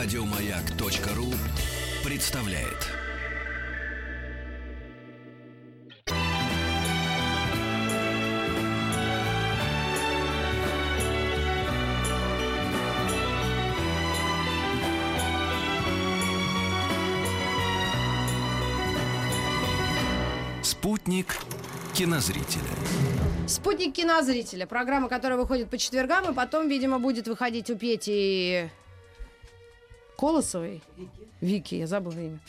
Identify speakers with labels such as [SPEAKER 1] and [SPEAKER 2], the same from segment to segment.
[SPEAKER 1] Радиомаяк.ру представляет. Спутник кинозрителя.
[SPEAKER 2] Спутник кинозрителя. Программа, которая выходит по четвергам, и потом, видимо, будет выходить у Пети Колосовой. Вики, я забыла имя.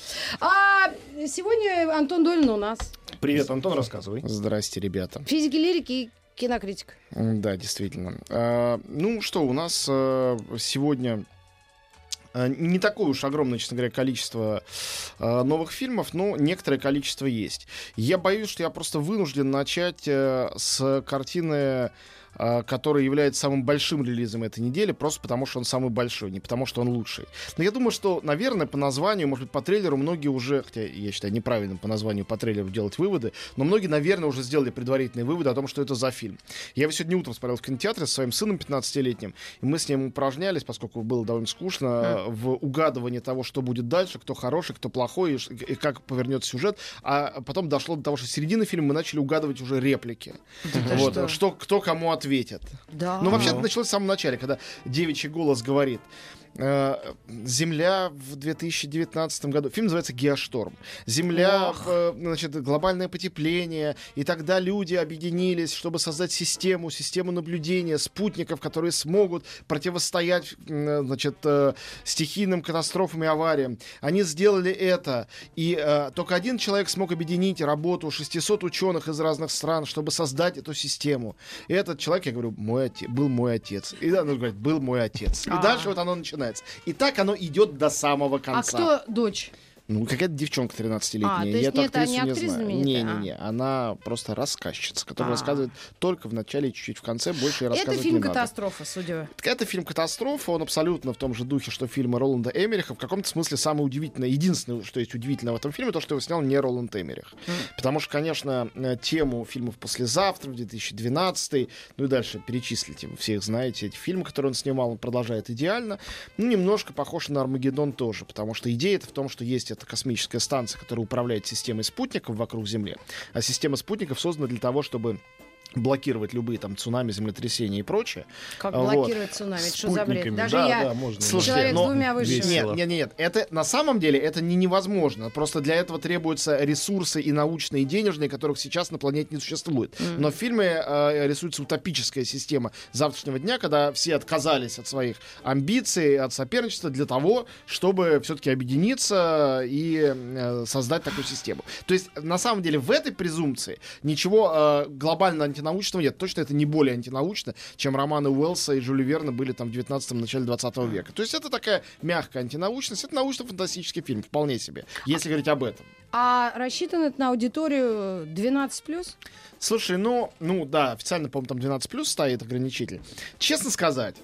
[SPEAKER 2] А сегодня Антон Долин у нас.
[SPEAKER 3] Привет, Антон, рассказывай.
[SPEAKER 4] Здрасте, ребята.
[SPEAKER 2] Физики лирики и кинокритик.
[SPEAKER 4] Да, действительно. А, ну что, у нас а, сегодня а, не такое уж огромное, честно говоря, количество а, новых фильмов, но некоторое количество есть. Я боюсь, что я просто вынужден начать э, с картины который является самым большим релизом этой недели, просто потому что он самый большой, не потому что он лучший. Но я думаю, что, наверное, по названию, может быть, по трейлеру многие уже, хотя я считаю неправильным по названию по трейлеру делать выводы, но многие, наверное, уже сделали предварительные выводы о том, что это за фильм. Я его сегодня утром смотрел в кинотеатре со своим сыном 15-летним, и мы с ним упражнялись, поскольку было довольно скучно, э, в угадывании того, что будет дальше, кто хороший, кто плохой, и, как повернется сюжет. А потом дошло до того, что середины фильма мы начали угадывать уже реплики. Вот,
[SPEAKER 2] что?
[SPEAKER 4] что, кто кому ответит.
[SPEAKER 2] Да.
[SPEAKER 4] Ну, вообще, это началось в самом начале, когда девичий голос говорит. Э, Земля в 2019 году. Фильм называется Геошторм. Земля,
[SPEAKER 2] Ох.
[SPEAKER 4] э, значит, глобальное потепление. И тогда люди объединились, чтобы создать систему, систему наблюдения, спутников, которые смогут противостоять, м, значит, э, стихийным катастрофам и авариям. Они сделали это. И э, только один человек смог объединить работу 600 ученых из разных стран, чтобы создать эту систему. И этот человек, я говорю, мой отец, был мой отец. И да, он говорит, был мой отец. И
[SPEAKER 2] А.
[SPEAKER 4] дальше вот оно начинается. И так оно идет до самого
[SPEAKER 2] А
[SPEAKER 4] конца.
[SPEAKER 2] кто дочь?
[SPEAKER 4] Ну, какая-то девчонка 13-летняя.
[SPEAKER 2] А, то
[SPEAKER 4] Я
[SPEAKER 2] есть
[SPEAKER 4] эту
[SPEAKER 2] нет, а не
[SPEAKER 4] актрису не
[SPEAKER 2] актриса
[SPEAKER 4] знаю. Не-не-не. Она просто рассказчица, которая
[SPEAKER 2] А.
[SPEAKER 4] рассказывает только в начале чуть-чуть в конце. Больше я
[SPEAKER 2] Это
[SPEAKER 4] рассказывать
[SPEAKER 2] фильм
[SPEAKER 4] не надо.
[SPEAKER 2] «Катастрофа», судя...
[SPEAKER 4] Это фильм «Катастрофа», он абсолютно в том же духе, что фильмы Роланда Эмериха. В каком-то смысле самое удивительное, единственное, что есть удивительное в этом фильме, то, что его снял не Роланд Эмерих. Потому что, конечно, э, тему фильмов «Послезавтра», в 2012, ну и дальше перечислите, вы все их знаете, эти фильмы, которые он снимал, он продолжает идеально. Ну, немножко похож на «Армагеддон» тоже, потому что идея это в том, что есть эта космическая станция, которая управляет системой спутников вокруг Земли, а система спутников создана для того, чтобы блокировать любые там цунами, землетрясения и прочее.
[SPEAKER 2] Как
[SPEAKER 4] Вот.
[SPEAKER 2] блокировать цунами? Это что за бред?
[SPEAKER 3] Спутниками.
[SPEAKER 2] Даже
[SPEAKER 3] да,
[SPEAKER 2] я...
[SPEAKER 3] да, можно.
[SPEAKER 4] Слушайте,
[SPEAKER 2] Человек с
[SPEAKER 4] но-
[SPEAKER 2] двумя высшими.
[SPEAKER 4] Нет, нет, нет, это на самом деле это не невозможно. Просто для этого требуются ресурсы и научные, и денежные, которых сейчас на планете не существует. Но в фильме э, рисуется утопическая система завтрашнего дня, когда все отказались от своих амбиций, от соперничества для того, чтобы все-таки объединиться и э, создать такую систему. То есть на самом деле в этой презумпции ничего э, глобально антинаучного нет. Точно это не более антинаучно, чем романы Уэллса и Жюля Верна были там в 19-м, начале 20 века. То есть это такая мягкая антинаучность, это научно-фантастический фильм, вполне себе, если говорить об этом.
[SPEAKER 2] А рассчитан это на аудиторию 12+.
[SPEAKER 4] Слушай, ну, ну да, официально, по-моему, там 12 плюс стоит ограничитель. Честно сказать,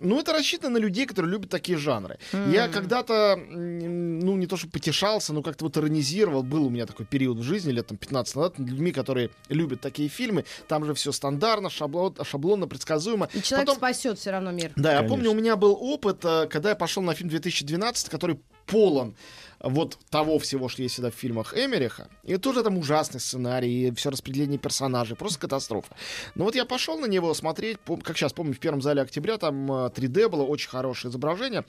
[SPEAKER 4] ну, это рассчитано на людей, которые любят такие жанры. Я когда-то, ну, не то что потешался, но как-то вот иронизировал. Был у меня такой период в жизни, лет там 15 назад, над людьми, которые любят такие фильмы. Там же все стандартно, шаблон, шаблонно, предсказуемо.
[SPEAKER 2] И человек
[SPEAKER 4] Потом-
[SPEAKER 2] спасет все равно мир.
[SPEAKER 4] Да, я
[SPEAKER 3] Конечно.
[SPEAKER 4] помню, у меня был опыт, э, когда я пошел на фильм 2012, который полон вот того всего, что есть всегда в фильмах Эмериха. И тоже там ужасный сценарий, и все распределение персонажей, просто катастрофа. Но вот я пошел на него смотреть, как сейчас помню, в первом зале октября там э, 3D было, очень хорошее изображение.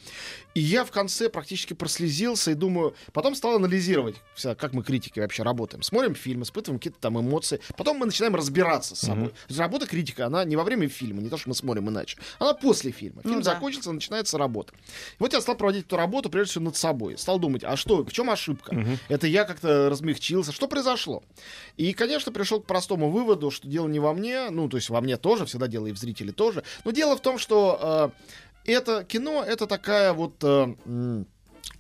[SPEAKER 4] И я в конце практически прослезился и думаю, потом стал анализировать, как мы критики вообще работаем. Смотрим фильм, испытываем какие-то там эмоции. Потом мы начинаем разбираться с собой. Есть Работа критика, она не во время фильма, не то, что мы смотрим иначе. Она после фильма. Фильм
[SPEAKER 2] Ну да.
[SPEAKER 4] закончился, начинается работа. И вот я стал проводить эту работу, прежде всего, над собой. Стал думать, а что, в чем ошибка? Это я как-то размягчился. Что произошло? И, конечно, пришел к простому выводу, что дело не во мне, ну, то есть во мне тоже, всегда дело и в зрителе тоже. Но дело в том, что э, это кино, это такая вот... э,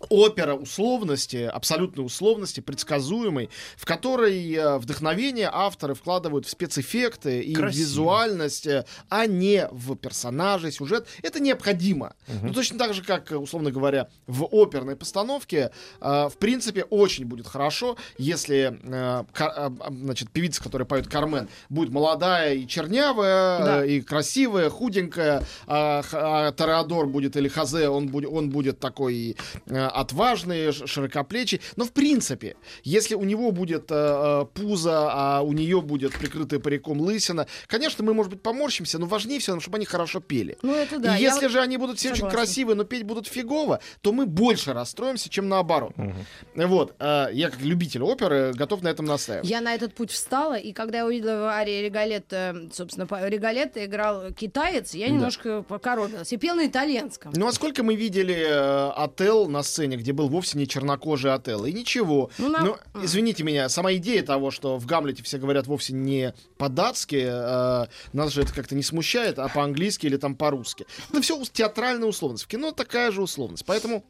[SPEAKER 4] опера условности, абсолютной условности, предсказуемой, в которой э, вдохновение авторы вкладывают в спецэффекты и
[SPEAKER 3] Красиво.
[SPEAKER 4] в визуальность, э, а не в персонажей, сюжет. Это необходимо. Ну, точно так же, как, э, условно говоря, в оперной постановке, в принципе, очень будет хорошо, если значит, певица, которая поет Кармен, будет молодая и чернявая,
[SPEAKER 2] Да.
[SPEAKER 4] и красивая, худенькая, а, а Тореадор будет или Хазе, он будет, он будет такой отважный, ш- широкоплечий. Но в принципе, если у него будет э, э, пузо, а у нее будет прикрытая париком лысина, конечно, мы, может быть, поморщимся, но важнее всего, чтобы они хорошо пели.
[SPEAKER 2] Ну, это да.
[SPEAKER 4] и
[SPEAKER 2] я
[SPEAKER 4] если
[SPEAKER 2] вот-
[SPEAKER 4] же они будут все очень
[SPEAKER 2] согласна.
[SPEAKER 4] красивые, но петь будут фигово, то мы больше расстроимся, чем наоборот. Вот. э, я как любитель оперы готов на этом настаивать.
[SPEAKER 2] Я на этот путь встала, и когда я увидела в Арии Регалетто, собственно, по- Регалетто играл китаец, я немножко покоробилась. И пел на итальянском.
[SPEAKER 4] Ну а сколько мы видели э, Отел на сцене, где был вовсе не чернокожий Отел, и ничего.
[SPEAKER 2] Ну,
[SPEAKER 4] Ну, извините меня, сама идея того, что в Гамлете все говорят вовсе не по-датски, э, нас же это как-то не смущает, а по-английски или там по-русски. Это все театральная условность. В кино такая же условность. Поэтому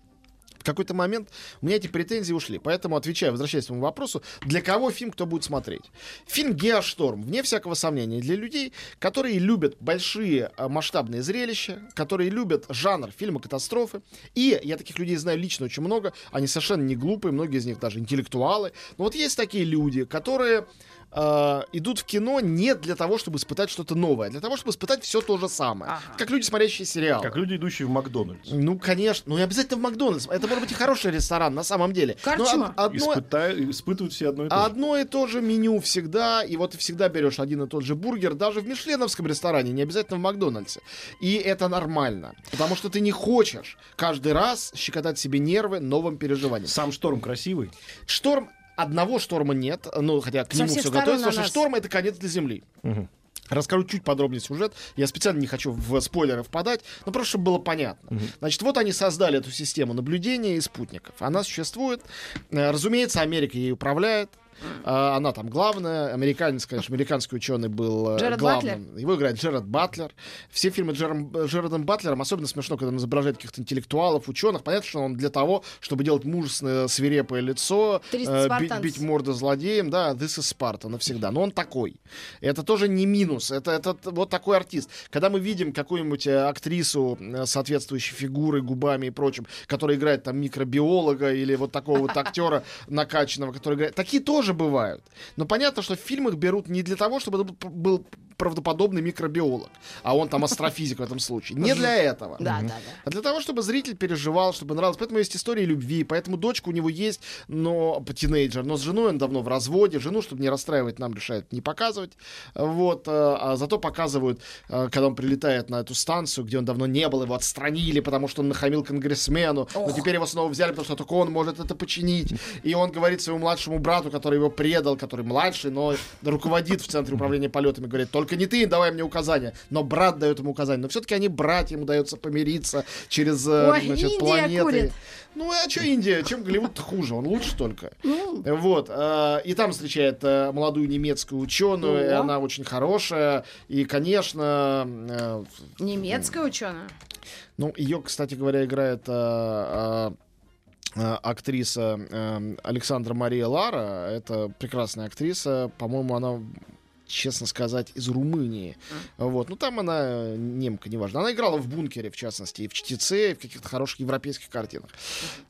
[SPEAKER 4] в какой-то момент у меня эти претензии ушли. Поэтому, отвечая, возвращаясь к своему вопросу, для кого фильм, кто будет смотреть? Фильм «Геошторм», вне всякого сомнения, для людей, которые любят большие э, масштабные зрелища, которые любят жанр фильма катастрофы. И я таких людей знаю лично очень много. Они совершенно не глупые, многие из них даже интеллектуалы. Но вот есть такие люди, которые э, идут в кино не для того, чтобы испытать что-то новое, а для того, чтобы испытать все то же самое.
[SPEAKER 2] Ага.
[SPEAKER 4] Как люди, смотрящие сериалы.
[SPEAKER 3] Как люди, идущие в Макдональдс.
[SPEAKER 4] Ну, конечно. Ну, и обязательно в Макдональдс. Это может быть и хороший ресторан, на самом деле. Но
[SPEAKER 2] Корчма.
[SPEAKER 4] од- одно,
[SPEAKER 3] Испытаю- испытывают все одно и то же.
[SPEAKER 4] одно и то же меню всегда, и вот ты всегда берешь один и тот же бургер, даже в мишленовском ресторане, не обязательно в Макдональдсе. И это нормально, потому что ты не хочешь каждый раз щекотать себе нервы новым переживанием.
[SPEAKER 3] Сам шторм красивый.
[SPEAKER 4] Шторм, одного шторма нет, ну, хотя к
[SPEAKER 2] Со
[SPEAKER 4] нему все готовится, потому что шторм — это конец для Земли. Расскажу чуть подробнее сюжет. Я специально не хочу в спойлеры впадать, но просто чтобы было понятно. Значит, вот они создали эту систему наблюдения и спутников. Она существует. Э, Разумеется, Америка ей управляет. А, Она там главная. Американец, конечно, американский ученый был э,
[SPEAKER 2] Джеред
[SPEAKER 4] главным. Его играет Джеред Батлер. Все фильмы Джером- Джередом Батлером особенно смешно, когда он изображает каких-то интеллектуалов, ученых. Понятно, что он для того, чтобы делать мужественное, свирепое лицо,
[SPEAKER 2] 300
[SPEAKER 4] э, бить, бить морду злодеям, да, this is Sparta навсегда. Но он такой. Это тоже не минус. Это, это вот такой артист. Когда мы видим какую-нибудь э, актрису э, соответствующей фигурой, губами и прочим, которая играет там микробиолога или вот такого вот актера накачанного, который играет... Такие тоже бывают. Но понятно, что в фильмах берут не для того, чтобы это был- правдоподобный микробиолог, а он там астрофизик в этом случае. Не для этого.
[SPEAKER 2] Да, да, да.
[SPEAKER 4] А для того, чтобы зритель переживал, чтобы нравилось. Поэтому есть история любви, поэтому дочка у него есть, но тинейджер, но с женой он давно в разводе. Жену, чтобы не расстраивать, нам решают не показывать. Вот, э, а зато показывают, э, когда он прилетает на эту станцию, где он давно не был, его отстранили, потому что он нахамил конгрессмену. Но
[SPEAKER 2] Ох.
[SPEAKER 4] теперь его снова взяли, потому что только он может это починить. И он говорит своему младшему брату, который его предал, который младший, но руководит в центре управления полетами, говорит, только не ты давай мне указания. Но брат дает ему указания. Но все-таки они братья, ему удается помириться через э,
[SPEAKER 2] Ой,
[SPEAKER 4] значит,
[SPEAKER 2] Индия
[SPEAKER 4] планеты.
[SPEAKER 2] курит.
[SPEAKER 4] Ну а что Индия? Чем Голливуд хуже? Он лучше только.
[SPEAKER 2] Ну,
[SPEAKER 4] Вот. э, И там встречает э, молодую немецкую ученую, и
[SPEAKER 2] О.
[SPEAKER 4] она очень хорошая. И, конечно,
[SPEAKER 2] немецкая ученая.
[SPEAKER 4] ну, ее, кстати говоря, играет актриса э, Александра Мария Лара. Это прекрасная актриса. По-моему, она честно сказать, из Румынии. Вот. Ну, там она э, немка, неважно. Она играла в «Бункере», в частности, и в «Чтеце», и в каких-то хороших европейских картинах.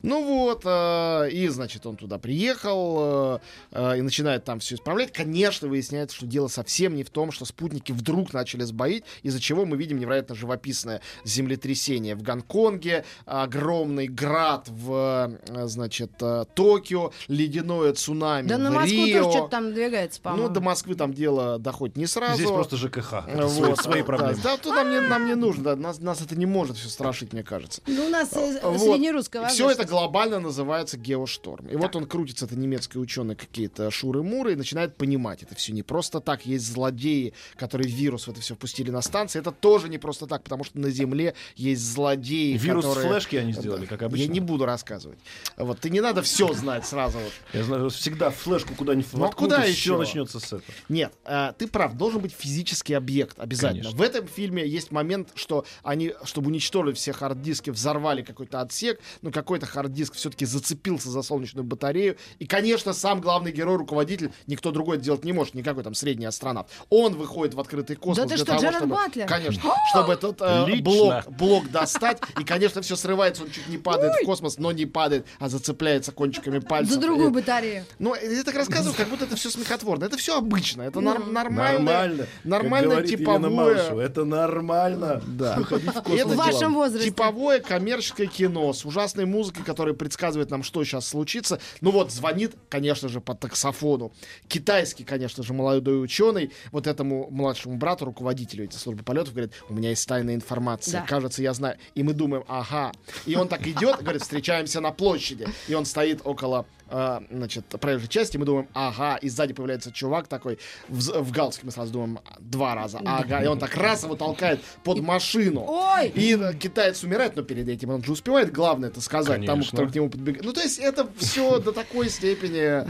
[SPEAKER 4] Ну вот, э, и, значит, он туда приехал э, э, и начинает там все исправлять. Конечно, выясняется, что дело совсем не в том, что спутники вдруг начали сбоить, из-за чего мы видим невероятно живописное землетрясение в Гонконге, огромный град в, значит, Токио, ледяное цунами
[SPEAKER 2] Да на Москву
[SPEAKER 4] Рио.
[SPEAKER 2] тоже что-то там надвигается, по-моему.
[SPEAKER 4] Ну, до Москвы там дело доходит не сразу.
[SPEAKER 3] Здесь просто ЖКХ. Это
[SPEAKER 4] Вот,
[SPEAKER 3] свои, свои
[SPEAKER 4] да,
[SPEAKER 3] проблемы.
[SPEAKER 4] Да, тут нам не, нам не нужно, да, нас, нас это не может все страшить, мне кажется.
[SPEAKER 2] Ну, у нас э,
[SPEAKER 4] Вот.
[SPEAKER 2] среднерусская
[SPEAKER 4] Все это глобально называется геошторм. И вот он крутится, это немецкий ученый, какие-то шуры-муры, и начинает понимать, это все не просто так. Есть злодеи, которые вирус в это все впустили на станции. Это тоже не просто так, потому что на Земле есть злодеи,
[SPEAKER 3] Вирус
[SPEAKER 4] которые...
[SPEAKER 3] флешки они сделали, как обычно.
[SPEAKER 4] Я не буду рассказывать. Вот, ты не надо все знать сразу.
[SPEAKER 3] Я знаю, всегда флешку куда-нибудь
[SPEAKER 4] Ну, а куда еще?
[SPEAKER 3] начнется с этого.
[SPEAKER 4] Нет, а, ты прав, должен быть физический объект обязательно.
[SPEAKER 3] Конечно.
[SPEAKER 4] В этом фильме есть момент, что они, чтобы уничтожить все хард-диски, взорвали какой-то отсек, но какой-то хард-диск все-таки зацепился за солнечную батарею. И, конечно, сам главный герой, руководитель, никто другой это делать не может, никакой там средний астронавт. Он выходит в открытый космос
[SPEAKER 2] ты
[SPEAKER 4] для
[SPEAKER 2] что,
[SPEAKER 4] того,
[SPEAKER 2] Джерард
[SPEAKER 4] чтобы...
[SPEAKER 2] Батлер?
[SPEAKER 4] Конечно, чтобы этот э, блок, блок достать. И, конечно, все срывается, он чуть не падает в космос, но не падает, а зацепляется кончиками пальцев.
[SPEAKER 2] За другую
[SPEAKER 4] И-
[SPEAKER 2] батарею.
[SPEAKER 4] ну, я так рассказываю, как будто это все смехотворно. Это все обычно. Это нар- нормальное,
[SPEAKER 3] Нормально.
[SPEAKER 4] нормальное
[SPEAKER 3] Елена
[SPEAKER 4] типовое.
[SPEAKER 3] Малышева, это нормально.
[SPEAKER 4] Да.
[SPEAKER 3] Выходить в
[SPEAKER 4] И
[SPEAKER 3] космос.
[SPEAKER 4] это
[SPEAKER 2] В вашем возрасте.
[SPEAKER 4] Типовое коммерческое кино с ужасной музыкой, которая предсказывает нам, что сейчас случится. Ну вот, звонит, конечно же, по таксофону. Китайский, конечно же, молодой ученый, вот этому младшему брату, руководителю этой службы полетов, говорит, у меня есть тайная информация.
[SPEAKER 2] Да.
[SPEAKER 4] Кажется, я знаю. И мы думаем, ага. И он так идет, говорит, встречаемся на площади. И он стоит около а, значит, проезжей части, мы думаем, ага, и сзади появляется чувак такой, в, в галстуке мы сразу думаем, два раза, ага, и он так раз его толкает под машину.
[SPEAKER 2] Ой!
[SPEAKER 4] И э, китаец умирает, но перед этим он же успевает главное это сказать тому,
[SPEAKER 3] Конечно.
[SPEAKER 4] кто к нему подбегает. Ну, то есть это все до такой степени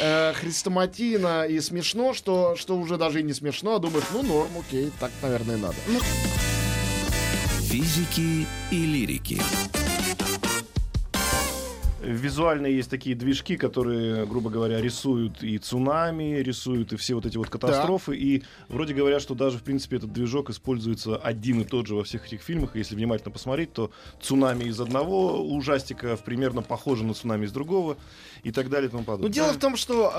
[SPEAKER 4] э, хрестоматийно и смешно, что, что уже даже и не смешно, а думаешь, ну, норм, окей, так, наверное, надо.
[SPEAKER 1] Физики и лирики.
[SPEAKER 3] Визуально есть такие движки, которые, грубо говоря, рисуют и цунами, рисуют и все вот эти вот катастрофы. И вроде говорят, что даже, в принципе, этот движок используется один и тот же во всех этих фильмах. И если внимательно посмотреть, то цунами из одного ужастика примерно похоже на цунами из другого и так далее и тому
[SPEAKER 4] Ну,
[SPEAKER 3] подобное.
[SPEAKER 4] дело в том, что,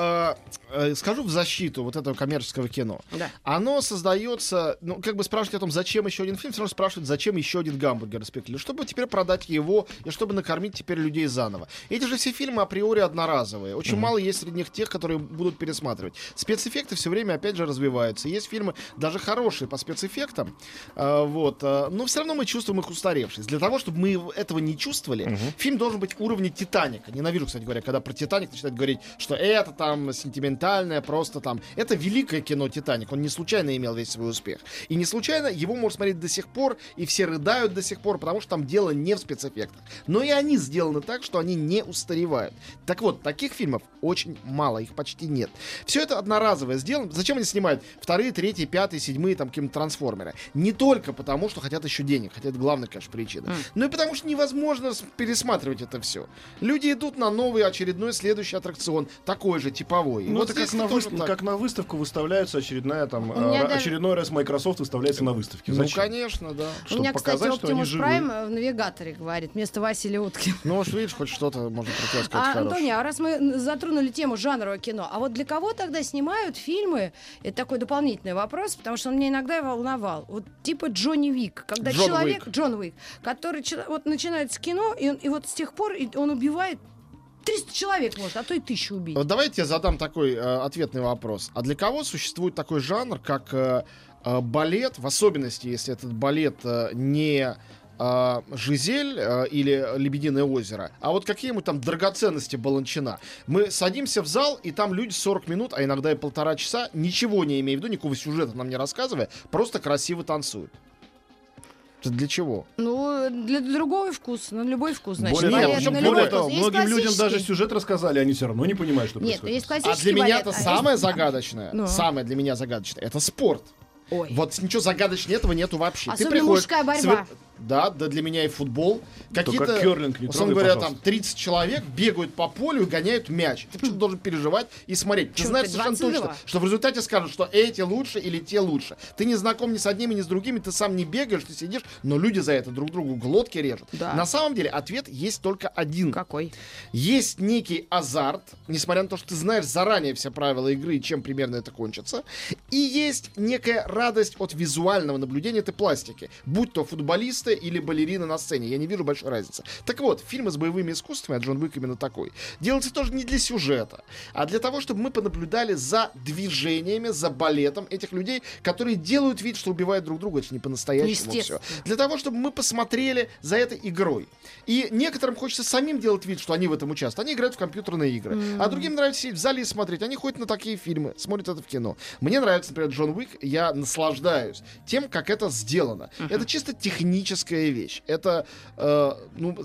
[SPEAKER 4] э, э, скажу в защиту вот этого коммерческого кино.
[SPEAKER 2] Да.
[SPEAKER 4] Оно создается, ну, как бы спрашивать о том, зачем еще один фильм, все равно спрашивают, зачем еще один гамбургер распекли, чтобы теперь продать его и чтобы накормить теперь людей заново. Эти же все фильмы априори одноразовые. Очень мало есть среди них тех, которые будут пересматривать. Спецэффекты все время, опять же, развиваются. Есть фильмы даже хорошие по спецэффектам, э, вот, э, но все равно мы чувствуем их устаревшись. Для того, чтобы мы этого не чувствовали, фильм должен быть уровня Титаника. Ненавижу, кстати говоря, когда про Титаник начинают говорить, что это там сентиментальное, просто там. Это великое кино Титаник. Он не случайно имел весь свой успех. И не случайно его можно смотреть до сих пор, и все рыдают до сих пор, потому что там дело не в спецэффектах. Но и они сделаны так, что они не устаревают. Так вот, таких фильмов очень мало, их почти нет. Все это одноразовое сделано. Зачем они снимают вторые, третьи, пятые, седьмые, там, какие-то трансформеры? Не только потому, что хотят еще денег, хотя это главная, конечно, причина. Но и потому, что невозможно пересматривать это все. Люди идут на новый очередной следующий аттракцион, такой же, типовой.
[SPEAKER 3] Ну,
[SPEAKER 4] вот
[SPEAKER 3] это как на,
[SPEAKER 4] тоже
[SPEAKER 3] выс-
[SPEAKER 4] так.
[SPEAKER 3] как на выставку выставляется очередная там
[SPEAKER 2] У меня
[SPEAKER 3] э,
[SPEAKER 2] даже-
[SPEAKER 3] очередной раз Microsoft выставляется на выставке.
[SPEAKER 4] Ну,
[SPEAKER 3] Зачем?
[SPEAKER 4] конечно, да.
[SPEAKER 2] У
[SPEAKER 3] Чтобы
[SPEAKER 2] меня, кстати,
[SPEAKER 3] показать, они
[SPEAKER 2] Optimus. Prime в навигаторе говорит вместо Василия Уткина.
[SPEAKER 4] Ну, уж видишь, хоть что-то можно про тебя сказать
[SPEAKER 2] А. Антония, а раз мы затронули тему жанрового кино, а вот для кого тогда снимают фильмы? Это такой дополнительный вопрос, потому что он меня иногда волновал. Вот типа Джонни Вик, когда
[SPEAKER 4] Джон
[SPEAKER 2] человек,
[SPEAKER 4] Уик.
[SPEAKER 2] Джон Уик, который вот начинается кино, и, и вот с тех пор он убивает 300 человек, может, а то и тысячу убить.
[SPEAKER 4] Вот давайте я задам такой э, ответный вопрос. А для кого существует такой жанр, как э, э, балет, в особенности, если этот балет э, не э, Жизель э, или Лебединое озеро, а вот какие-нибудь там драгоценности Баланчина. Мы садимся в зал, и там люди 40 минут, а иногда и полтора часа, ничего не имея в виду, никакого сюжета нам не рассказывая, просто красиво танцуют. Для чего?
[SPEAKER 2] Ну, для другого вкус, на любой вкус, значит.
[SPEAKER 3] Более,
[SPEAKER 4] Нет, причем
[SPEAKER 2] на
[SPEAKER 3] более
[SPEAKER 2] любой
[SPEAKER 3] того,
[SPEAKER 2] вкус. Есть
[SPEAKER 3] многим людям даже сюжет рассказали, они все равно не понимают, что
[SPEAKER 2] Нет,
[SPEAKER 3] происходит.
[SPEAKER 2] есть
[SPEAKER 4] А для меня это
[SPEAKER 2] а есть-
[SPEAKER 4] самое загадочное,
[SPEAKER 2] Ну.
[SPEAKER 4] самое для меня загадочное, это спорт.
[SPEAKER 2] Ой.
[SPEAKER 4] Вот ничего загадочнее этого нету вообще.
[SPEAKER 2] Особенно мужская борьба.
[SPEAKER 4] Да, да, для меня и футбол. Какие-то,
[SPEAKER 3] как кёрлинг не
[SPEAKER 4] условно говоря,
[SPEAKER 3] пожалуйста.
[SPEAKER 4] там 30 человек бегают по полю и гоняют мяч. Ты почему должен переживать и смотреть? Ты
[SPEAKER 2] Чё
[SPEAKER 4] знаешь
[SPEAKER 2] ты,
[SPEAKER 4] совершенно
[SPEAKER 2] 22?
[SPEAKER 4] точно, что в результате скажут, что эти лучше или те лучше. Ты не знаком ни с одними, ни с другими, ты сам не бегаешь, ты сидишь, но люди за это друг другу глотки режут.
[SPEAKER 2] Да.
[SPEAKER 4] На самом деле ответ есть только один.
[SPEAKER 2] Какой?
[SPEAKER 4] Есть некий азарт, несмотря на то, что ты знаешь заранее все правила игры и чем примерно это кончится. И есть некая радость от визуального наблюдения этой пластики. Будь то футболисты или балерины на сцене. Я не вижу большой разницы. Так вот, фильмы с боевыми искусствами, а Джон Уик именно такой, делается тоже не для сюжета, а для того, чтобы мы понаблюдали за движениями, за балетом этих людей, которые делают вид, что убивают друг друга. Это не по-настоящему все. Для того, чтобы мы посмотрели за этой игрой. И некоторым хочется самим делать вид, что они в этом участвуют. Они играют в компьютерные игры. А другим нравится сидеть в зале и смотреть. Они ходят на такие фильмы, смотрят это в кино. Мне нравится, например, Джон Уик. Я наслаждаюсь тем, как это сделано. Это чисто технически коммерческая вещь. Это, э, ну,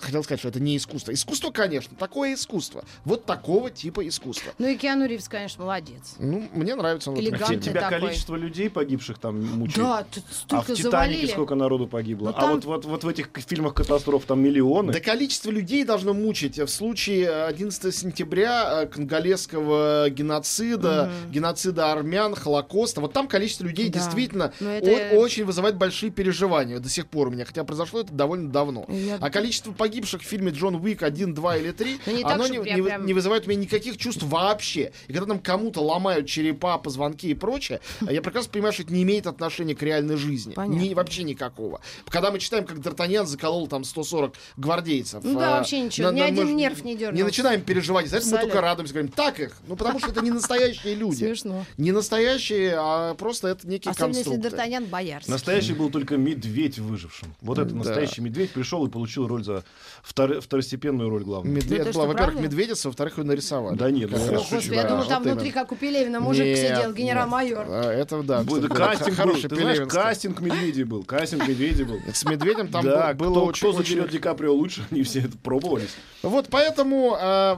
[SPEAKER 4] хотел сказать, что это не искусство. Искусство, конечно, такое искусство. Вот такого типа искусства.
[SPEAKER 2] Ну и Киану Ривз, конечно, молодец.
[SPEAKER 4] Ну, мне нравится он.
[SPEAKER 2] Элегантный
[SPEAKER 3] тебя
[SPEAKER 2] такой.
[SPEAKER 3] количество людей погибших там мучает?
[SPEAKER 2] Да, тут
[SPEAKER 3] А в
[SPEAKER 2] столько
[SPEAKER 3] Титанике
[SPEAKER 2] завалили.
[SPEAKER 3] сколько народу погибло?
[SPEAKER 2] Ну,
[SPEAKER 3] А
[SPEAKER 2] там-
[SPEAKER 3] вот, вот, вот в этих фильмах катастроф там миллионы.
[SPEAKER 4] Да количество людей должно мучить. В случае 11 сентября э, конголезского геноцида, геноцида армян, Холокоста, вот там количество людей
[SPEAKER 2] Да.
[SPEAKER 4] действительно
[SPEAKER 2] Но это-
[SPEAKER 4] о- очень вызывает большие переживания до сих пор у меня, хотя произошло это довольно давно.
[SPEAKER 2] Я-
[SPEAKER 4] А количество погибших в фильме Джон Уик 1, 2 или 3,
[SPEAKER 2] Ну, не так,
[SPEAKER 4] оно
[SPEAKER 2] что
[SPEAKER 4] не, не
[SPEAKER 2] прям-
[SPEAKER 4] не вызывает у меня никаких чувств вообще. И когда там кому-то ломают черепа, позвонки и прочее, я прекрасно понимаю, что это не имеет отношения к реальной жизни. Ни- вообще никакого. Когда мы читаем, как Д'Артаньян заколол там 140 гвардейцев.
[SPEAKER 2] Ну да,
[SPEAKER 4] а,
[SPEAKER 2] вообще ничего, ни
[SPEAKER 4] мы
[SPEAKER 2] один
[SPEAKER 4] ж
[SPEAKER 2] нерв не дернулся.
[SPEAKER 4] Не начинаем переживать. За это мы только радуемся. Говорим, так их. Ну, потому что это не настоящие люди.
[SPEAKER 2] Смешно.
[SPEAKER 4] Не настоящие, а просто это некие
[SPEAKER 2] Особенно если
[SPEAKER 4] конструкты.
[SPEAKER 2] Д'Артаньян боярский.
[SPEAKER 3] Настоящий был только медведь выжившим. Вот это
[SPEAKER 4] Да.
[SPEAKER 3] настоящий медведь пришел и получил роль за втор- второстепенную роль главную.
[SPEAKER 4] Медведь,
[SPEAKER 2] Ну, это
[SPEAKER 4] во-первых, медведица, во-вторых, ее нарисовали.
[SPEAKER 3] Да нет, ну,
[SPEAKER 4] Как
[SPEAKER 3] я шучу,
[SPEAKER 2] я
[SPEAKER 3] да,
[SPEAKER 2] думаю, там
[SPEAKER 4] вот
[SPEAKER 2] внутри, как у Пелевина, мужик
[SPEAKER 4] Нет,
[SPEAKER 2] сидел, генерал-майор.
[SPEAKER 4] А, Это да.
[SPEAKER 3] Был- кастинг был, ты знаешь, кастинг медведей был, кастинг медведей был.
[SPEAKER 4] С медведем там
[SPEAKER 3] да,
[SPEAKER 4] был- было
[SPEAKER 3] кто,
[SPEAKER 4] очень,
[SPEAKER 3] кто заберет
[SPEAKER 4] очень-
[SPEAKER 3] Ди Каприо лучше, они все это пробовались.
[SPEAKER 4] Вот поэтому э,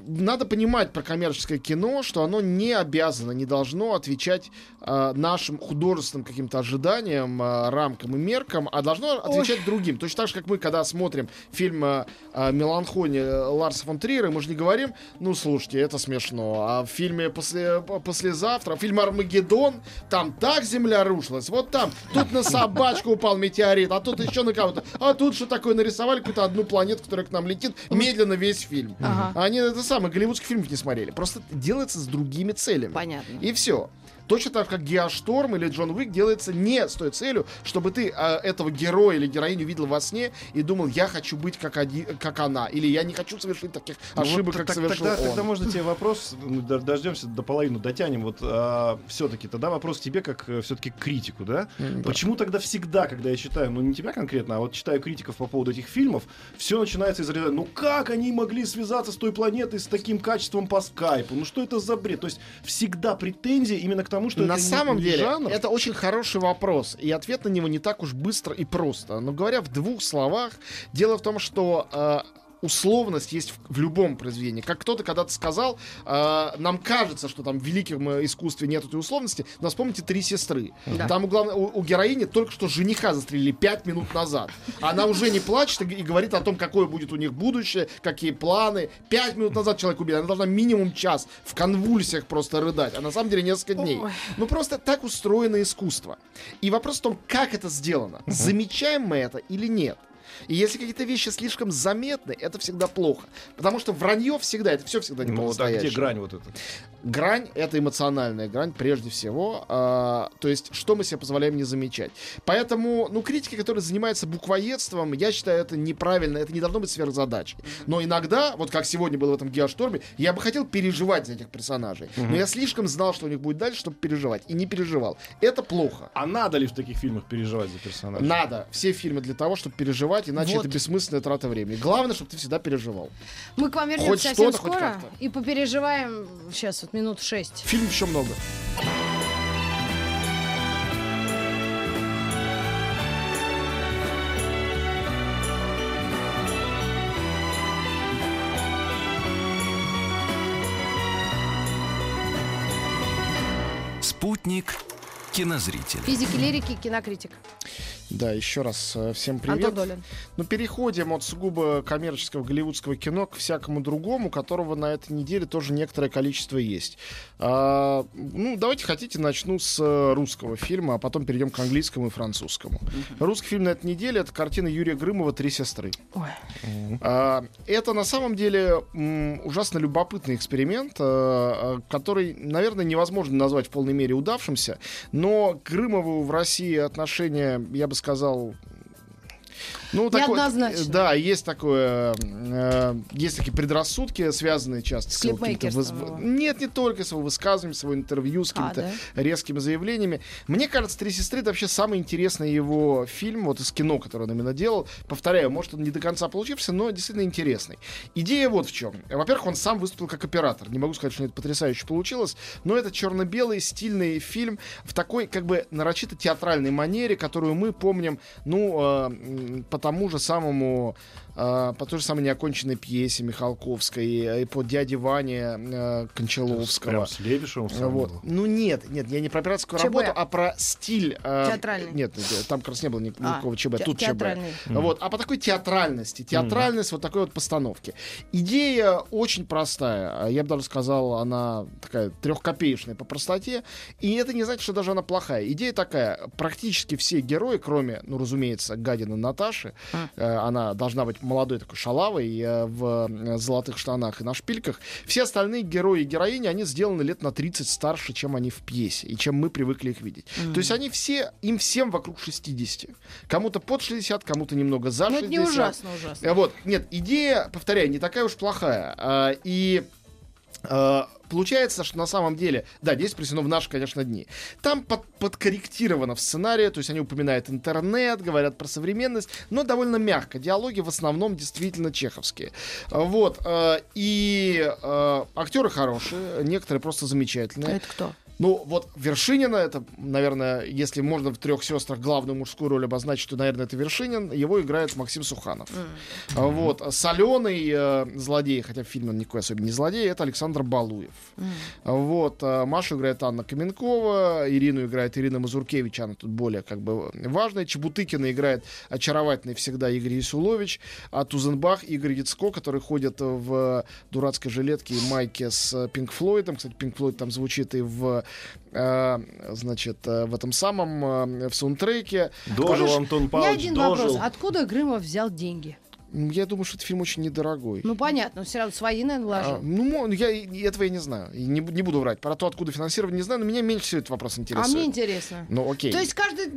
[SPEAKER 4] надо понимать про коммерческое кино, что оно не обязано, не должно отвечать э, нашим художественным каким-то ожиданиям, э, рамкам и меркам, а должно отвечать другим. Точно так же, как мы, когда смотрим фильм э, э, «Меланхония» Ларса фон Триера, мы же не говорим, ну, слушайте, это смешно. А в фильме после, «Послезавтра», в фильме «Армагеддон», там так земля рушилась, вот там, тут на собачку упал метеорит, а тут еще на кого-то, а тут что такое нарисовали, какую-то одну планету, которая к нам летит, медленно весь фильм.
[SPEAKER 2] Ага.
[SPEAKER 4] Они это самое, голливудских фильмов не смотрели. Просто делается с другими целями.
[SPEAKER 2] Понятно.
[SPEAKER 4] И все. Точно так, как Геошторм или Джон Уик делается не с той целью, чтобы ты а, этого героя или героиню видел во сне и думал, я хочу быть как, оди- как она, или я не хочу совершить таких
[SPEAKER 3] Ну
[SPEAKER 4] ошибок,
[SPEAKER 3] вот
[SPEAKER 4] как
[SPEAKER 3] так-
[SPEAKER 4] совершил
[SPEAKER 3] тогда,
[SPEAKER 4] он.
[SPEAKER 3] тогда можно тебе вопрос, ну, дождемся до половины, дотянем. Вот все-таки тогда вопрос тебе как все-таки критику, да?
[SPEAKER 4] Да.
[SPEAKER 3] Почему тогда всегда, когда я читаю, ну не тебя конкретно, а вот читаю критиков по поводу этих фильмов, все начинается из ряда, ну как они могли связаться с той планетой с таким качеством по скайпу? Ну что это за бред? То есть всегда претензии именно к тому, что
[SPEAKER 4] На
[SPEAKER 3] это
[SPEAKER 4] самом
[SPEAKER 3] не
[SPEAKER 4] деле,
[SPEAKER 3] жанр.
[SPEAKER 4] это очень хороший вопрос, и ответ на него не так уж быстро и просто. Но говоря в двух словах, дело в том, что э, условность есть в, в любом произведении. Как кто-то когда-то сказал, э, нам кажется, что там в великом э, искусстве нет этой условности, но вспомните «Три сестры».
[SPEAKER 2] Да.
[SPEAKER 4] Там у, главной- у, у героини только что жениха застрелили пять минут назад. Она уже не плачет и, говорит о том, какое будет у них будущее, какие планы. Пять минут назад человек убили. Она должна минимум час в конвульсиях просто рыдать. А на самом деле несколько дней.
[SPEAKER 2] Ой.
[SPEAKER 4] Ну просто так устроено искусство. И вопрос в том, как это сделано. Замечаем мы это или нет? И если какие-то вещи слишком заметны, это всегда плохо. Потому что вранье всегда, это все всегда не
[SPEAKER 3] Ну, вот, а где грань вот эта?
[SPEAKER 4] Грань — это эмоциональная грань, прежде всего. А, то есть, что мы себе позволяем не замечать. Поэтому, ну, критики, которые занимаются буквоедством, я считаю, это неправильно, это не должно быть сверхзадачей. Но иногда, вот как сегодня было в этом Геошторме, я бы хотел переживать за этих персонажей. Но я слишком знал, что у них будет дальше, чтобы переживать. И не переживал. Это плохо.
[SPEAKER 3] А надо ли в таких фильмах переживать за персонажа?
[SPEAKER 4] Надо все фильмы для того, чтобы переживать, иначе
[SPEAKER 2] Вот.
[SPEAKER 4] это бессмысленная трата времени. Главное, чтобы ты всегда переживал.
[SPEAKER 2] Мы к вам
[SPEAKER 4] Хоть
[SPEAKER 2] вернемся совсем
[SPEAKER 4] хоть
[SPEAKER 2] скоро
[SPEAKER 4] как-то.
[SPEAKER 2] и попереживаем сейчас вот минут шесть.
[SPEAKER 4] Фильмов еще много.
[SPEAKER 1] Спутник кинозрителя.
[SPEAKER 2] Физики, лирики, кинокритик.
[SPEAKER 4] Да, еще раз э, всем привет.
[SPEAKER 2] Антон Долин.
[SPEAKER 4] Ну, переходим от сугубо коммерческого голливудского кино к всякому другому, которого на этой неделе тоже некоторое количество есть. А, ну, давайте хотите, начну с э, русского фильма, а потом перейдем к английскому и французскому. Русский фильм на этой неделе это картина Юрия Грымова «Три сестры».
[SPEAKER 2] Ой.
[SPEAKER 4] А, Это на самом деле м, ужасно любопытный эксперимент, э, который, наверное, невозможно назвать в полной мере удавшимся, но к Грымову в России отношения, я бы сказал, сказал ну,
[SPEAKER 2] Неоднозначно.
[SPEAKER 4] да, есть такое, э, есть такие предрассудки, связанные часто
[SPEAKER 2] С
[SPEAKER 4] с
[SPEAKER 2] клипмейкерством его.
[SPEAKER 4] Нет, не только с его высказыванием, с его интервью, с
[SPEAKER 2] А,
[SPEAKER 4] какими-то резкими заявлениями. Мне кажется, «Три сестры» — это вообще самый интересный его фильм, вот из кино, который он именно делал. Повторяю, может, он не до конца получился, но действительно интересный. Идея вот в чем. Во-первых, он сам выступил как оператор. Не могу сказать, что это потрясающе получилось, но это черно-белый стильный фильм в такой, как бы, нарочито театральной манере, которую мы помним, ну, э, по тому же самому э, по той же самой неоконченной пьесе Михалковской э, и по дяде Ване э, Кончаловского.
[SPEAKER 3] Прям с Левишевым
[SPEAKER 4] Вот. Ну нет, нет, я не про операторскую
[SPEAKER 2] ЧБ.
[SPEAKER 4] работу, а про стиль. э,
[SPEAKER 2] Театральный.
[SPEAKER 4] Нет, там как раз не было
[SPEAKER 2] А,
[SPEAKER 4] никакого ЧБ,
[SPEAKER 2] те-
[SPEAKER 4] тут
[SPEAKER 2] театральный.
[SPEAKER 4] ЧБ. Вот, а по такой театральности, театральность вот такой вот постановки. Идея очень простая, а я бы даже сказал, она такая трехкопеечная по простоте, и это не значит, что даже она плохая. Идея такая, практически все герои, кроме, ну, разумеется, гадины Наташи,
[SPEAKER 2] А.
[SPEAKER 4] э, она должна быть молодой такой шалавой э, в э, золотых штанах и на шпильках. Все остальные герои и героини, они сделаны лет на 30 старше, чем они в пьесе, и чем мы привыкли их видеть. То есть они все, им всем вокруг 60. Кому-то под 60, кому-то немного за
[SPEAKER 2] Ну,
[SPEAKER 4] 60.
[SPEAKER 2] это не ужасно, ужасно.
[SPEAKER 4] Э, Вот, нет, идея, повторяю, не такая уж плохая. А, И Получается, что на самом деле, да, здесь присено в наши, конечно, дни. Там под, подкорректировано в сценарии, то есть они упоминают интернет, говорят про современность, но довольно мягко. Диалоги в основном действительно чеховские. А, Вот. э, И э, актеры хорошие, некоторые просто замечательные.
[SPEAKER 2] Это кто?
[SPEAKER 4] Ну, вот Вершинина, это, наверное, если можно в трех сестрах главную мужскую роль обозначить, то, наверное, это Вершинин. Его играет Максим Суханов. А Вот. Соленый э, злодей, хотя в фильме он никакой особенно не злодей, это Александр Балуев. А Вот. а Машу играет Анна Каменкова, Ирину играет Ирина Мазуркевич, она тут более как бы важная. Чебутыкина играет очаровательный всегда Игорь Ясулович, а Тузенбах Игорь Яцко, который ходит в дурацкой жилетке и майке с Пинк Флойдом. Кстати, Пинк Флойд там звучит и в значит, э, в этом самом, э, в саундтреке.
[SPEAKER 3] Дожил Антон
[SPEAKER 2] У меня
[SPEAKER 3] Павлович,
[SPEAKER 2] один
[SPEAKER 3] дожил.
[SPEAKER 2] вопрос. Откуда Грымов взял деньги?
[SPEAKER 4] Я думаю, что этот фильм очень недорогой.
[SPEAKER 2] Ну, понятно, он все равно свои, наверное,
[SPEAKER 4] А,
[SPEAKER 2] вложил.
[SPEAKER 4] ну, мо- я этого я не знаю. И не, не буду врать. Про то, откуда финансирование, не знаю, но меня меньше всего этот вопрос
[SPEAKER 2] А,
[SPEAKER 4] интересует.
[SPEAKER 2] мне интересно.
[SPEAKER 4] Ну, окей.
[SPEAKER 2] То есть каждый,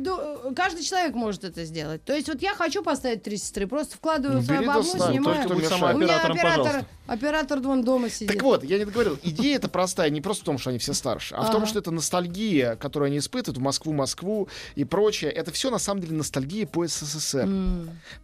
[SPEAKER 2] каждый человек может это сделать. То есть вот я хочу поставить три сестры, просто вкладываю
[SPEAKER 4] Ну,
[SPEAKER 2] свое
[SPEAKER 4] бери да
[SPEAKER 2] бабло, снимаю.
[SPEAKER 4] только
[SPEAKER 3] будь
[SPEAKER 4] мешает.
[SPEAKER 2] У меня
[SPEAKER 3] оператором,
[SPEAKER 2] оператор,
[SPEAKER 3] пожалуйста.
[SPEAKER 2] Оператор вон дома сидит.
[SPEAKER 4] Так вот, я не договорил. Идея это простая, не просто в том, что они все старше, а в том, что это ностальгия, которую они испытывают в Москву, Москву и прочее. Это все на самом деле ностальгия по СССР.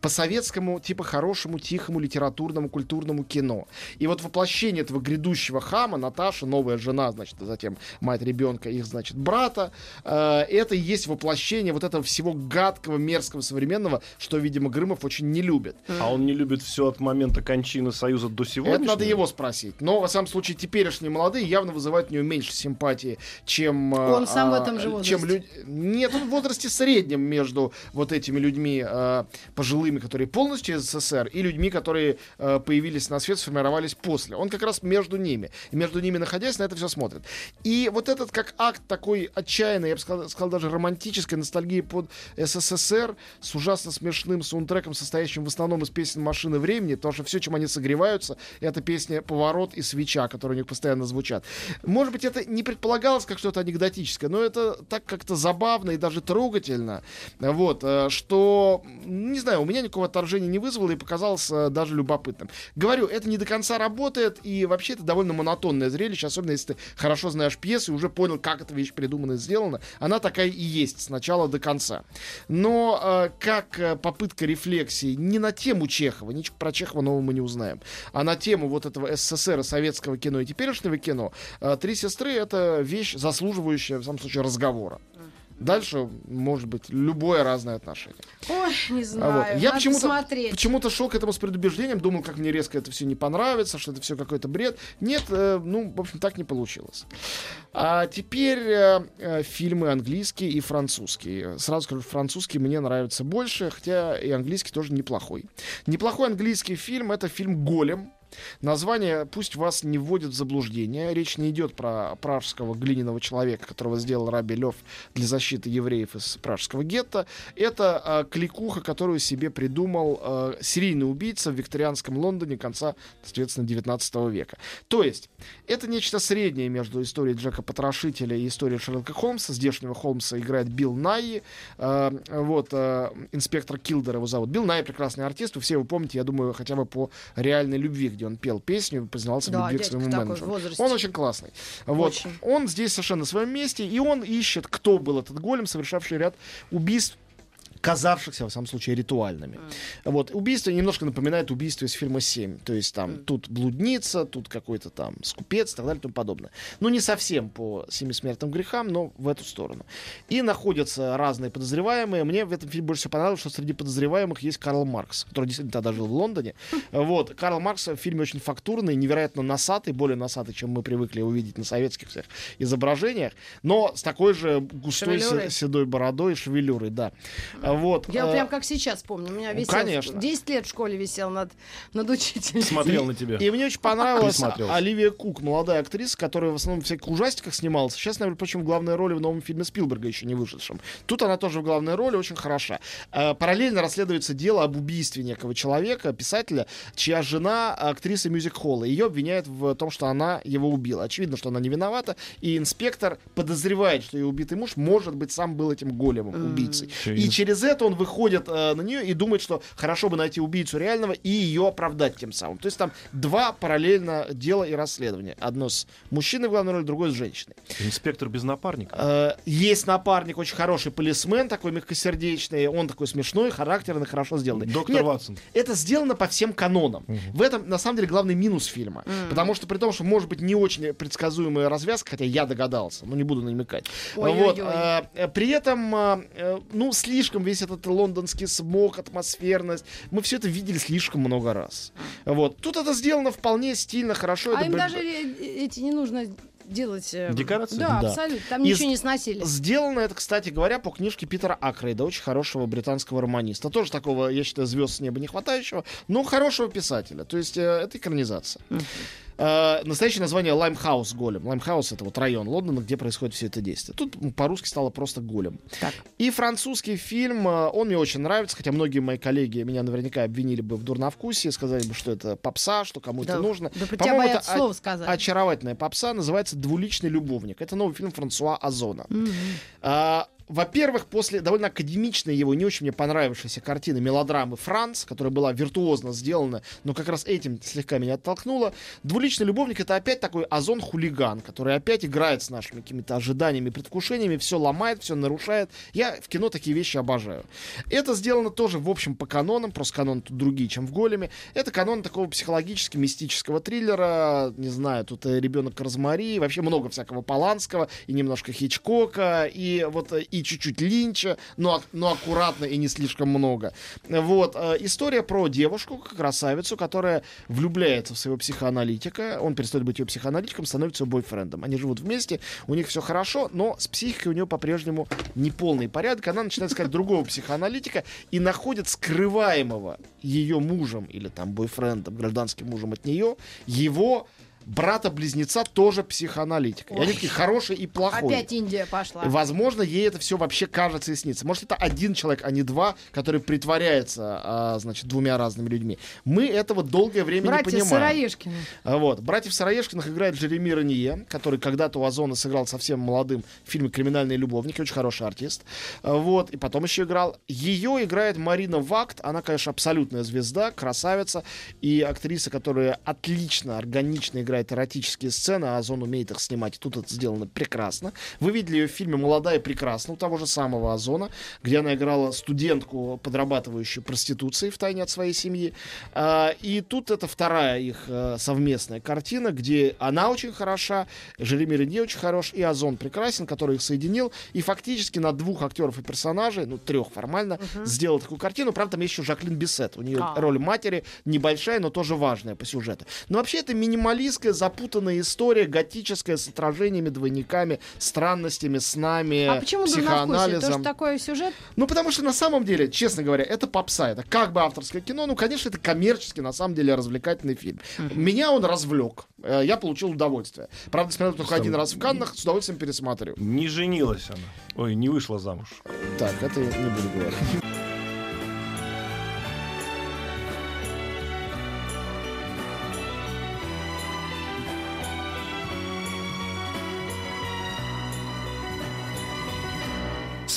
[SPEAKER 4] По советскому, типа хорошему, тихому, литературному, культурному кино. И вот воплощение этого грядущего хама, Наташа, новая жена, значит, а затем мать ребенка, их, значит, брата, э, это и есть воплощение вот этого всего гадкого, мерзкого, современного, что, видимо, Грымов очень не любит.
[SPEAKER 3] А он не любит все от момента кончины Союза до сегодня.
[SPEAKER 4] Это надо его спросить. Но, во всяком случае, теперешние молодые явно вызывают у него меньше симпатии, чем... э,
[SPEAKER 2] Он сам в
[SPEAKER 4] а,
[SPEAKER 2] этом же
[SPEAKER 4] чем
[SPEAKER 2] возрасте.
[SPEAKER 4] люд- Нет, он в возрасте среднем между вот этими людьми э, пожилыми, которые полностью из СССР, и людьми, которые э, появились на свет, сформировались после. Он как раз между ними. И между ними, находясь, на это все смотрит. И вот этот как акт такой отчаянный, я бы сказал, сказал даже романтической ностальгии под СССР с ужасно смешным саундтреком, состоящим в основном из песен «Машины времени», потому что все, чем они согреваются, это песня «Поворот» и «Свеча», которые у них постоянно звучат. Может быть, это не предполагалось как что-то анекдотическое, но это так как-то забавно и даже трогательно, вот, э, что, не знаю, у меня никакого отторжения не вызвало и показалось э, даже любопытным. Говорю, это не до конца работает, и вообще это довольно монотонное зрелище, особенно если ты хорошо знаешь пьесу и уже понял, как эта вещь придумана и сделана. Она такая и есть с начала до конца. Но э, как попытка рефлексии не на тему Чехова, ничего про Чехова нового мы не узнаем, а на тему вот этого СССР, советского кино и теперешнего кино, э, «Три сестры» — это вещь, заслуживающая, в самом случае, разговора. Дальше может быть любое разное отношение.
[SPEAKER 2] Ой, не
[SPEAKER 4] А
[SPEAKER 2] знаю.
[SPEAKER 4] вот. Я почему-то, почему-то шел к этому с предубеждением, думал, как мне резко это все не понравится, что это все какой-то бред. Нет, э, ну, в общем, так не получилось. А теперь э, э, фильмы английские и французские. Сразу скажу, французский мне нравится больше, хотя и английский тоже неплохой. Неплохой английский фильм — это фильм «Голем». Название пусть вас не вводит в заблуждение. Речь не идет про пражского глиняного человека, которого сделал Раби Лев для защиты евреев из пражского гетто. Это э, кликуха, которую себе придумал э, серийный убийца в викторианском Лондоне конца, соответственно, 19 века. То есть, это нечто среднее между историей Джека Потрошителя и историей Шерлока Холмса. Здешнего Холмса играет Билл Найи. Э, вот, э, инспектор Килдер его зовут. Билл Найи прекрасный артист. Вы все его помните, я думаю, хотя бы по реальной любви, где он пел песню признавался
[SPEAKER 2] Да,
[SPEAKER 4] в любви к своему менеджеру. Он очень классный. Вот.
[SPEAKER 2] Очень.
[SPEAKER 4] Он здесь совершенно на своем месте, и он ищет, кто был этот голем, совершавший ряд убийств казавшихся, во всяком случае, ритуальными. Вот. Убийство немножко напоминает убийство из фильма «Семь». То есть там тут блудница, тут какой-то там скупец и так далее и тому подобное. Ну, не совсем по семи смертным грехам, но в эту сторону. И находятся разные подозреваемые. Мне в этом фильме больше всего понравилось, что среди подозреваемых есть Карл Маркс, который действительно тогда жил в Лондоне. Вот. Карл Маркс в фильме очень фактурный, невероятно носатый, более носатый, чем мы привыкли увидеть на советских всех изображениях, но с такой же густой
[SPEAKER 2] Шевелюрой.
[SPEAKER 4] седой бородой и шевелюрой, да. Вот.
[SPEAKER 2] Я
[SPEAKER 4] э,
[SPEAKER 2] прям как сейчас помню. У меня висел,
[SPEAKER 4] конечно.
[SPEAKER 2] 10 лет в школе висел над, над учителем.
[SPEAKER 3] Смотрел
[SPEAKER 4] И-
[SPEAKER 3] на тебя.
[SPEAKER 4] И мне очень понравилась. Оливия Кук, молодая актриса, которая в основном в всяких ужастиках снималась. Сейчас, наверное, почему в главной роли в новом фильме Спилберга еще не вышедшем. Тут она тоже в главной роли, очень хороша. Э, Параллельно расследуется дело об убийстве некого человека, писателя, чья жена актриса мюзик-холла. Ее обвиняют в том, что она его убила. Очевидно, что она не виновата, и инспектор подозревает, что ее убитый муж, может быть, сам был этим големом, убийцей. И через это он выходит э, на нее и думает, что хорошо бы найти убийцу реального и ее оправдать тем самым. То есть там два параллельно дела и расследования. Одно с мужчиной в главной роли, другое с женщиной.
[SPEAKER 3] Инспектор без напарника.
[SPEAKER 4] Э, есть напарник, очень хороший полисмен, такой мягкосердечный, он такой смешной, характерный, хорошо сделанный.
[SPEAKER 3] Доктор
[SPEAKER 4] Нет,
[SPEAKER 3] Ватсон.
[SPEAKER 4] это сделано по всем канонам. В этом, на самом деле, главный минус фильма. Потому что при том, что может быть не очень предсказуемая развязка, хотя я догадался, но не буду намекать.
[SPEAKER 2] Ой-ой-ой.
[SPEAKER 4] Вот, э, э, при этом, э, э, ну, слишком весь этот лондонский смог, атмосферность, мы все это видели слишком много раз. Вот. Тут это сделано вполне стильно, хорошо.
[SPEAKER 2] А
[SPEAKER 4] это
[SPEAKER 2] им
[SPEAKER 4] б-
[SPEAKER 2] даже э, эти не нужно делать... э,
[SPEAKER 3] Декорации?
[SPEAKER 2] Да,
[SPEAKER 4] Да.
[SPEAKER 2] абсолютно. Там
[SPEAKER 4] И
[SPEAKER 2] ничего не сносили.
[SPEAKER 4] Сделано это, кстати говоря, по книжке Питера Акройда, очень хорошего британского романиста. Тоже такого, я считаю, звезд с неба не хватающего, но хорошего писателя. То есть э, это экранизация. Э, настоящее название Лаймхаус Голем. Лаймхаус это вот район Лондона, где происходит все это действие. Тут по-русски стало просто Голем.
[SPEAKER 2] Так.
[SPEAKER 4] И французский фильм, э, он мне очень нравится, хотя многие мои коллеги меня наверняка обвинили бы в дурновкусии, сказали бы, что это попса, что кому это
[SPEAKER 2] Да,
[SPEAKER 4] нужно.
[SPEAKER 2] да тебя
[SPEAKER 4] По-моему, это
[SPEAKER 2] сказать.
[SPEAKER 4] очаровательная попса, называется «Двуличный любовник». Это новый фильм Франсуа Озона. А, во-первых, после довольно академичной его, не очень мне понравившейся картины мелодрамы «Франц», которая была виртуозно сделана, но как раз этим слегка меня оттолкнула, «Двуличный любовник» — это опять такой озон-хулиган, который опять играет с нашими какими-то ожиданиями, предвкушениями, все ломает, все нарушает. Я в кино такие вещи обожаю. Это сделано тоже, в общем, по канонам, просто каноны тут другие, чем в «Големе». Это канон такого психологически-мистического триллера, не знаю, тут э, «Ребенок Розмари», вообще много всякого Поланского, и немножко Хичкока, и вот э, и чуть-чуть Линча, но, но аккуратно и не слишком много. Вот. э, История про девушку, красавицу, которая влюбляется в своего психоаналитика, он перестает быть ее психоаналитиком, становится ее бойфрендом. Они живут вместе, у них все хорошо, но с психикой у нее по-прежнему неполный порядок. Она начинает искать другого психоаналитика и находит скрываемого ее мужем или там бойфрендом, гражданским мужем от нее, его брата-близнеца тоже психоаналитика. И они такие хороший и плохой.
[SPEAKER 2] Опять Индия пошла.
[SPEAKER 4] Возможно, ей это все вообще кажется и снится. Может, это один человек, а не два, который притворяется, а, значит, двумя разными людьми. Мы этого долгое время
[SPEAKER 2] Братья
[SPEAKER 4] не понимаем.
[SPEAKER 2] Сыроежкины.
[SPEAKER 4] А Вот. Братьев Сыроежкиных играет Джереми Ранье, который когда-то у Озона сыграл совсем молодым в фильме «Криминальные любовники», очень хороший артист. А, Вот. И потом еще играл. Ее играет Марина Вакт. Она, конечно, абсолютная звезда, красавица и актриса, которая отлично, органично играет эротические сцены, а Озон умеет их снимать. И тут это сделано прекрасно. Вы видели ее в фильме «Молодая и прекрасна» у того же самого Озона, где она играла студентку, подрабатывающую проституцией в тайне от своей семьи. А, И тут это вторая их э, совместная картина, где она очень хороша, Жереми Ренье очень хорош, и Озон прекрасен, который их соединил. И фактически на двух актеров и персонажей, ну, трех формально, сделал такую картину. Правда, там есть еще Жаклин Бисет. У нее
[SPEAKER 2] А.
[SPEAKER 4] роль матери небольшая, но тоже важная по сюжету. Но вообще это минималистская классическая запутанная история, готическая с отражениями, двойниками, странностями, снами,
[SPEAKER 2] А почему
[SPEAKER 4] психоанализом.
[SPEAKER 2] Тоже такой сюжет?
[SPEAKER 4] Ну, потому что на самом деле, честно говоря, это попса, это как бы авторское кино. Ну, конечно, это коммерчески, на самом деле, развлекательный фильм. Меня он развлек. Э, Я получил удовольствие. Правда, смотрел только один раз в Каннах, с удовольствием пересматриваю.
[SPEAKER 3] Не женилась она. Ой, не вышла замуж.
[SPEAKER 4] Так, это я не буду говорить.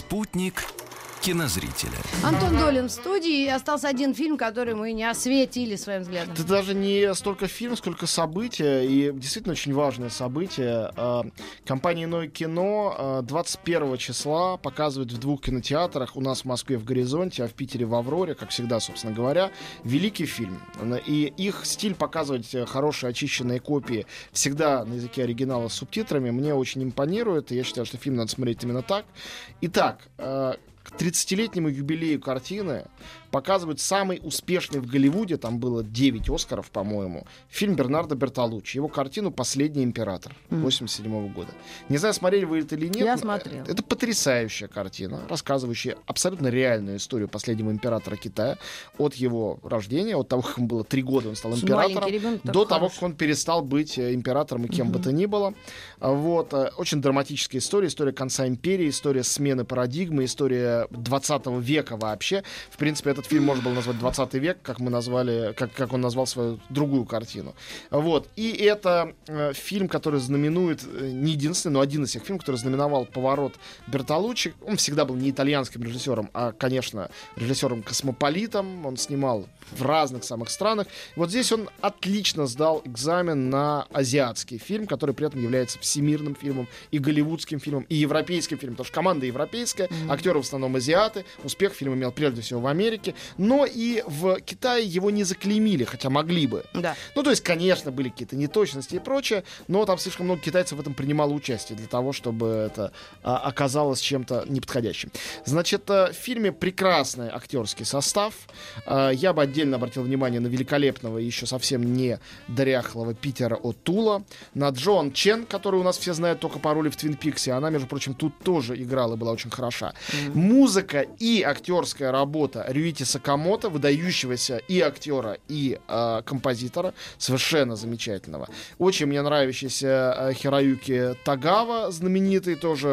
[SPEAKER 1] Спутник кинозрителя.
[SPEAKER 2] Антон Долин в студии. И остался один фильм, который мы не осветили своим взглядом.
[SPEAKER 4] Это даже не столько фильм, сколько событие, и действительно очень важное событие. А, Компания «Иное кино» а, 21 числа показывает в двух кинотеатрах, у нас в Москве в «Горизонте», а в Питере в «Авроре», как всегда, собственно говоря, великий фильм. И их стиль показывать хорошие очищенные копии всегда на языке оригинала с субтитрами мне очень импонирует, и я считаю, что фильм надо смотреть именно так. Итак, э, к 30-летнему юбилею картины показывают самый успешный в Голливуде, там было 9 Оскаров, по-моему, фильм Бернардо Бертолуччи, его картину «Последний император» 87 года. Не знаю, смотрели вы это или нет.
[SPEAKER 2] Я
[SPEAKER 4] но
[SPEAKER 2] смотрела.
[SPEAKER 4] Это потрясающая картина, рассказывающая абсолютно реальную историю последнего императора Китая от его рождения, от того, как ему было 3 года, он стал императором,
[SPEAKER 2] ребенок
[SPEAKER 4] до того, как он перестал быть э, императором и кем бы то ни было. Вот. э, Очень драматическая история, история конца империи, история смены парадигмы, история 20 века вообще. В принципе, этот фильм можно было назвать 20 век, как мы назвали, как, как он назвал свою другую картину. Вот. И это э, фильм, который знаменует, э, не единственный, но один из тех фильмов, который знаменовал поворот Бертолуччи. Он всегда был не итальянским режиссером, а, конечно, режиссером-космополитом. Он снимал в разных самых странах. Вот здесь он отлично сдал экзамен на азиатский фильм, который при этом является всемирным фильмом, и голливудским фильмом, и европейским фильмом, потому что команда европейская, актеры в основном азиаты, успех фильм имел прежде всего в Америке, но и в Китае его не заклеймили, хотя могли бы.
[SPEAKER 2] Да.
[SPEAKER 4] Ну, то есть, конечно, были какие-то неточности и прочее, но там слишком много китайцев в этом принимало участие для того, чтобы это а, оказалось чем-то неподходящим. Значит, э, в фильме прекрасный актерский состав. А, Я бы отдельно обратил внимание на великолепного, еще совсем не дряхлого Питера О'Тула, на Джон Чен, который у нас все знают только по роли в Твин Пиксе. Она, между прочим, тут тоже играла и была очень хороша. Музыка и актерская работа Рюити Сакамото, выдающегося и актера, и э, композитора, совершенно замечательного. Очень мне нравящийся э, Хироюки Тагава, знаменитый тоже.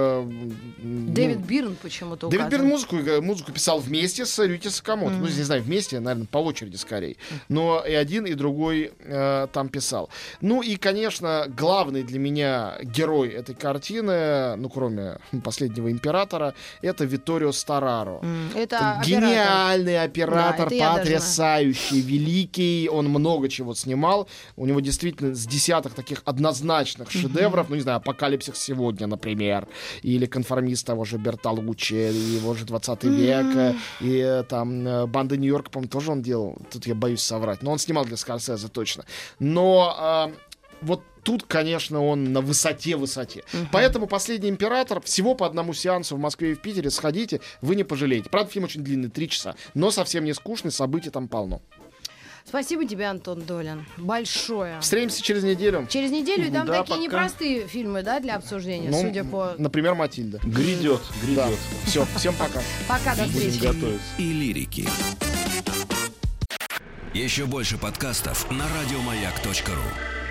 [SPEAKER 4] ну,
[SPEAKER 2] Дэвид Бирн почему-то
[SPEAKER 4] Дэвид
[SPEAKER 2] указан.
[SPEAKER 4] Бирн музыку, музыку писал вместе с Рюти Сакамото. Ну, не знаю, вместе, наверное, по очереди скорее. Но и один, и другой э, там писал. Ну и, конечно, главный для меня герой этой картины, ну, кроме последнего императора, это Виторио Стараро.
[SPEAKER 2] Это
[SPEAKER 4] гениальный оператор,
[SPEAKER 2] Да, это
[SPEAKER 4] потрясающий, великий. Он много чего снимал. У него действительно с десяток таких однозначных шедевров. Ну, не знаю, «Апокалипсис сегодня», например. Или «Конформист» того же Бертолуччи, его же 20 век. И э, там э, «Банда Нью-Йорка», по-моему, тоже он делал. Тут я боюсь соврать. Но он снимал для Скорсезе точно. Но э, вот тут, конечно, он на высоте-высоте. Поэтому «Последний император» всего по одному сеансу в Москве и в Питере. Сходите, вы не пожалеете. Правда, фильм очень длинный, три часа. Но совсем не скучный, событий там полно.
[SPEAKER 2] Спасибо тебе, Антон Долин. Большое.
[SPEAKER 4] Встретимся через неделю.
[SPEAKER 2] Через неделю и там
[SPEAKER 3] Да,
[SPEAKER 2] такие
[SPEAKER 3] пока.
[SPEAKER 2] непростые фильмы, да, для обсуждения,
[SPEAKER 4] Ну,
[SPEAKER 2] судя по...
[SPEAKER 4] Например, «Матильда».
[SPEAKER 3] Грядет,
[SPEAKER 4] Да.
[SPEAKER 3] грядет.
[SPEAKER 4] Все, всем пока.
[SPEAKER 2] Пока, до встречи.
[SPEAKER 1] И лирики. Еще больше подкастов на радиомаяк.ру.